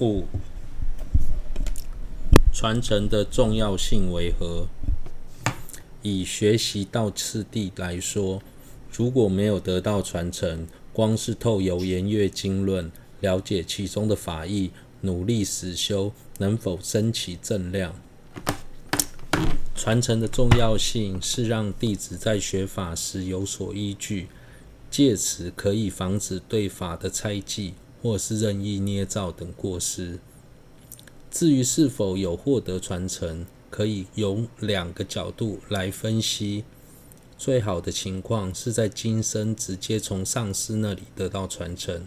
五、传承的重要性为何？以学习道次第来说，如果没有得到传承，光是透由研阅经论，了解其中的法义，努力实修，能否升起正量？传承的重要性是让弟子在学法时有所依据，借此可以防止对法的猜忌，或是任意捏造等过失。至于是否有获得传承，可以由两个角度来分析。最好的情况是在今生直接从上师那里得到传承。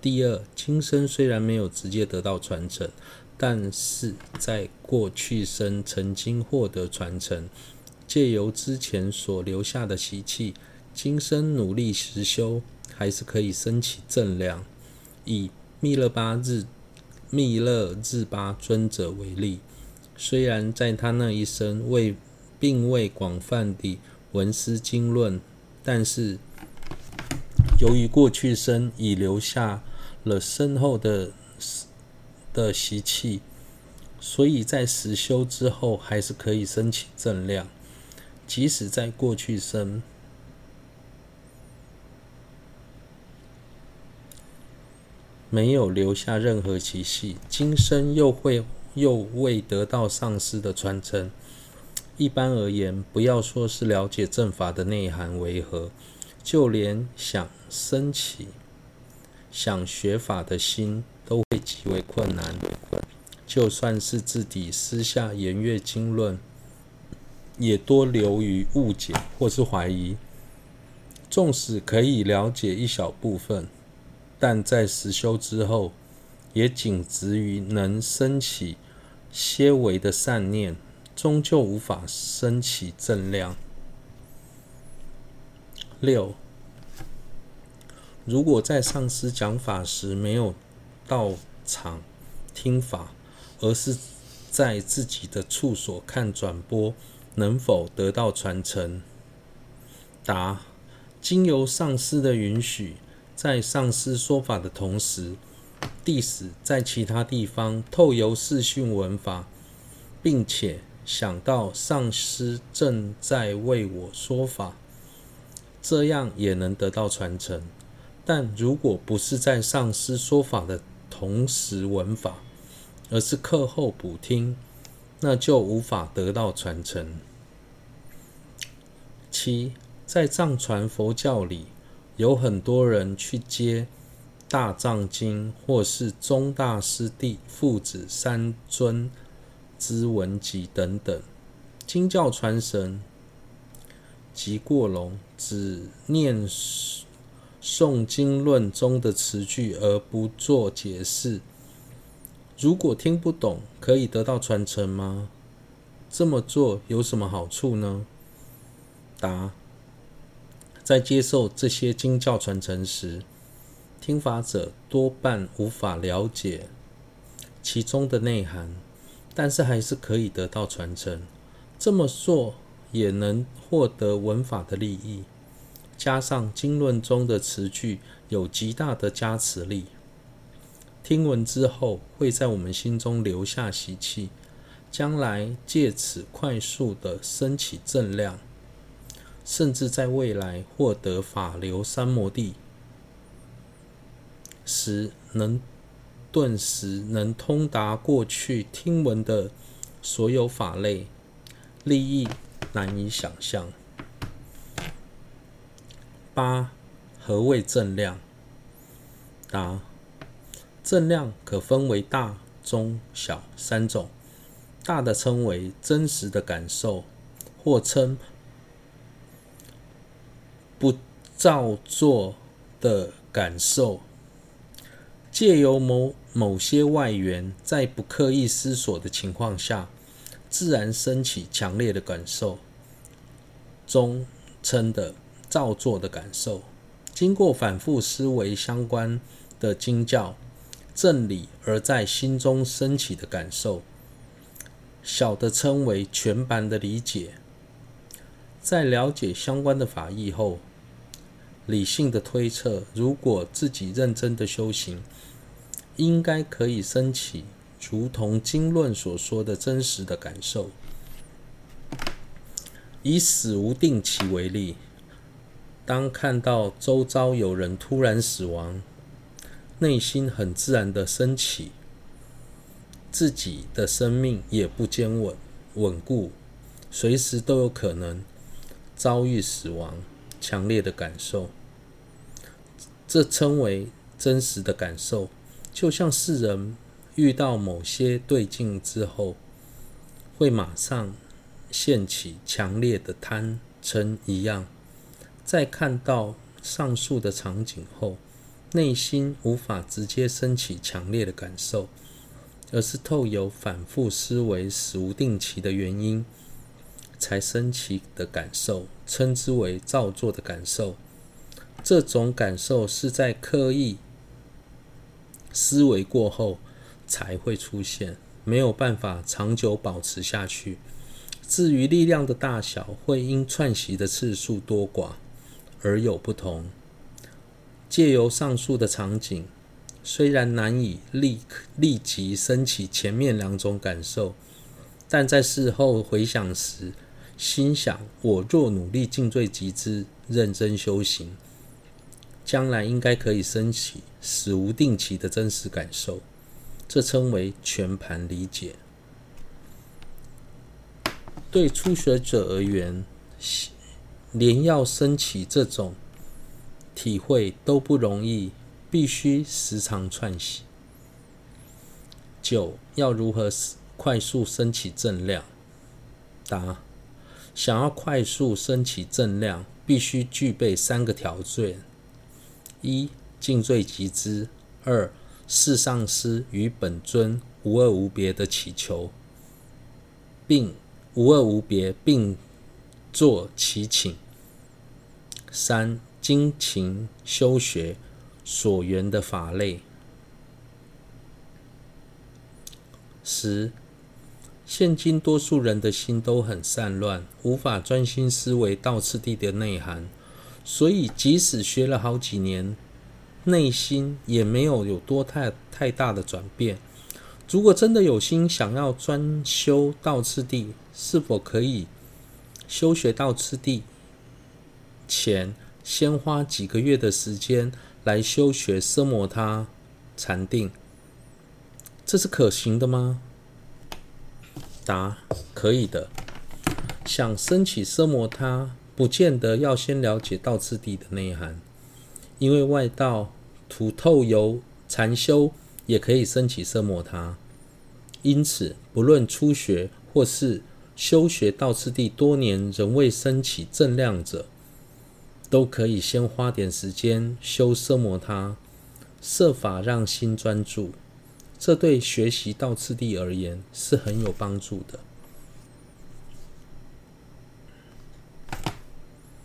第二，今生虽然没有直接得到传承，但是在过去生曾经获得传承，借由之前所留下的习气，今生努力实修，还是可以升起正量。以密勒巴日密勒日巴尊者为例。虽然在他那一生未并未广泛地闻思经论，但是由于过去生已留下了深厚的的习气，所以在实修之后还是可以升起正量。即使在过去生没有留下任何奇迹，今生又会。又未得到上师的传承。一般而言，不要说是了解正法的内涵为何，就连想升起、想学法的心都会极为困难。就算是自己私下研阅经论，也多流于误解或是怀疑。纵使可以了解一小部分，但在实修之后，也仅止于能升起。些微的善念，终究无法升起正量。六，如果在上师讲法时没有到场听法，而是在自己的处所看转播，能否得到传承？答：经由上师的允许，在上师说法的同时。弟子在其他地方透由视讯闻法，并且想到上师正在为我说法，这样也能得到传承。但如果不是在上师说法的同时闻法，而是课后补听，那就无法得到传承。七，在藏传佛教里，有很多人去接。大藏经，或是宗大师弟父子三尊之文集等等，经教传神即过龙，只念诵经论中的词句而不做解释。如果听不懂，可以得到传承吗？这么做有什么好处呢？答：在接受这些经教传承时。听法者多半无法了解其中的内涵，但是还是可以得到传承。这么做也能获得闻法的利益，加上经论中的词句有极大的加持力，听闻之后会在我们心中留下习气，将来借此快速的升起正量，甚至在未来获得法流三摩地。时能顿时能通达过去听闻的所有法类，利益难以想象。八，何谓正量？答：正量可分为大、中、小三种。大的称为真实的感受，或称造作的感受。借由某某些外缘，在不刻意思索的情况下，自然升起强烈的感受，中称的造作的感受，经过反复思维相关的经教正理而在心中升起的感受，小的称为全盘的理解，在了解相关的法义后，理性的推测，如果自己认真的修行，应该可以升起，如同经论所说的真实的感受。以死无定期为例，当看到周遭有人突然死亡，内心很自然的升起，自己的生命也不坚稳稳固，随时都有可能遭遇死亡，强烈的感受，这称为真实的感受，就像世人遇到某些对境之后，会马上。现起强烈的贪嗔一样，在看到上述的场景后，内心无法直接升起强烈的感受，而是透由反复思维死无定期的原因，才升起的感受，称之为造作的感受。这种感受是在刻意思维过后才会出现，没有办法长久保持下去。至于力量的大小，会因串习的次数多寡而有不同。借由上述的场景，虽然难以立立即升起前面两种感受，但在事后回想时，心想：我若努力尽罪集资，认真修行，将来应该可以升起死无定期的真实感受。这称为全盘理解。对初学者而言，连要升起这种体会都不容易，必须时常串习。九，要如何快速升起正量？答：想要快速升起正量，必须具备三个条件：一、尽罪集资；二、视上师与本尊无二无别的祈求，并无二无别，并作祈请。三、精勤修学所缘的法类。十、现今多数人的心都很散乱，无法专心思维道次第的内涵，所以即使学了好几年，内心也没有有多太太大的转变。如果真的有心想要专修道次第，是否可以修学道次第前，先花几个月的时间来修学奢摩他禅定？这是可行的吗？答：可以的。想升起奢摩他，不见得要先了解道次第的内涵，因为外道图透由禅修。也可以升起奢摩他，因此不论初学或是修学道次第多年仍未升起正量者，都可以先花点时间修奢摩他，设法让心专注，这对学习倒次第而言是很有帮助的。